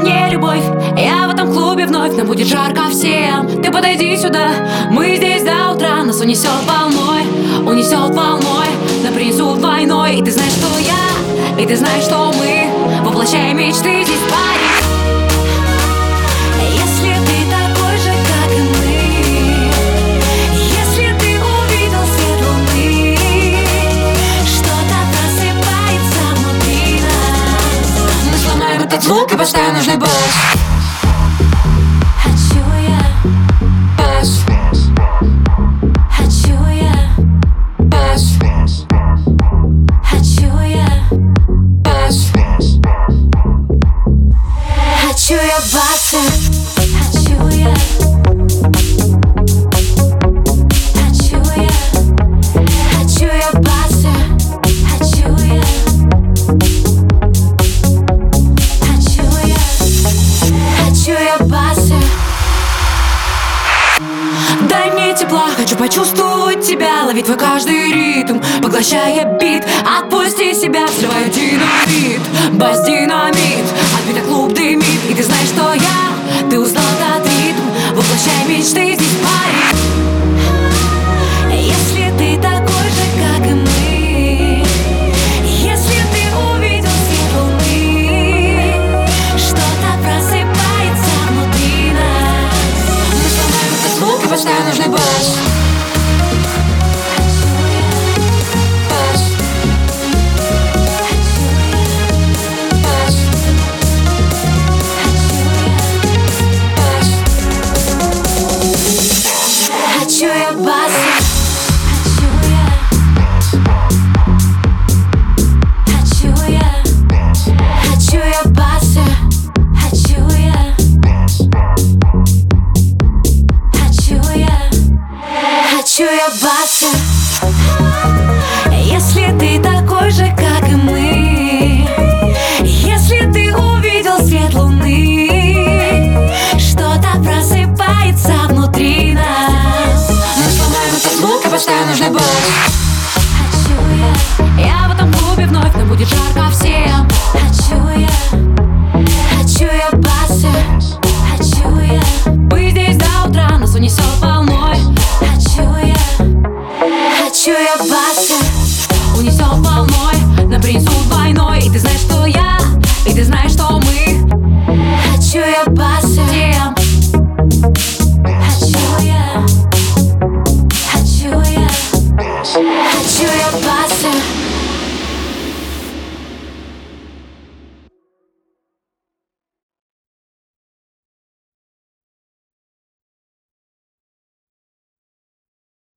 мне любовь. Я в этом клубе вновь, нам будет жарко всем. Ты подойди сюда, мы здесь до утра. Нас унесет волной, унесет волной. На принесут войной. И ты знаешь, что я, и ты знаешь, что мы Воплощаем мечты здесь в этот звук и поставим нужный бас Хочу я, Бас, хочу я, бас, хочу я бас, Хочу я басы, тепла, хочу почувствовать тебя Ловить твой каждый ритм, поглощая бит. Отпусти себя, взрываю динамит Бас этот звук и хочу я басы Унесет волной, нам принесут войной. И ты знаешь, что я,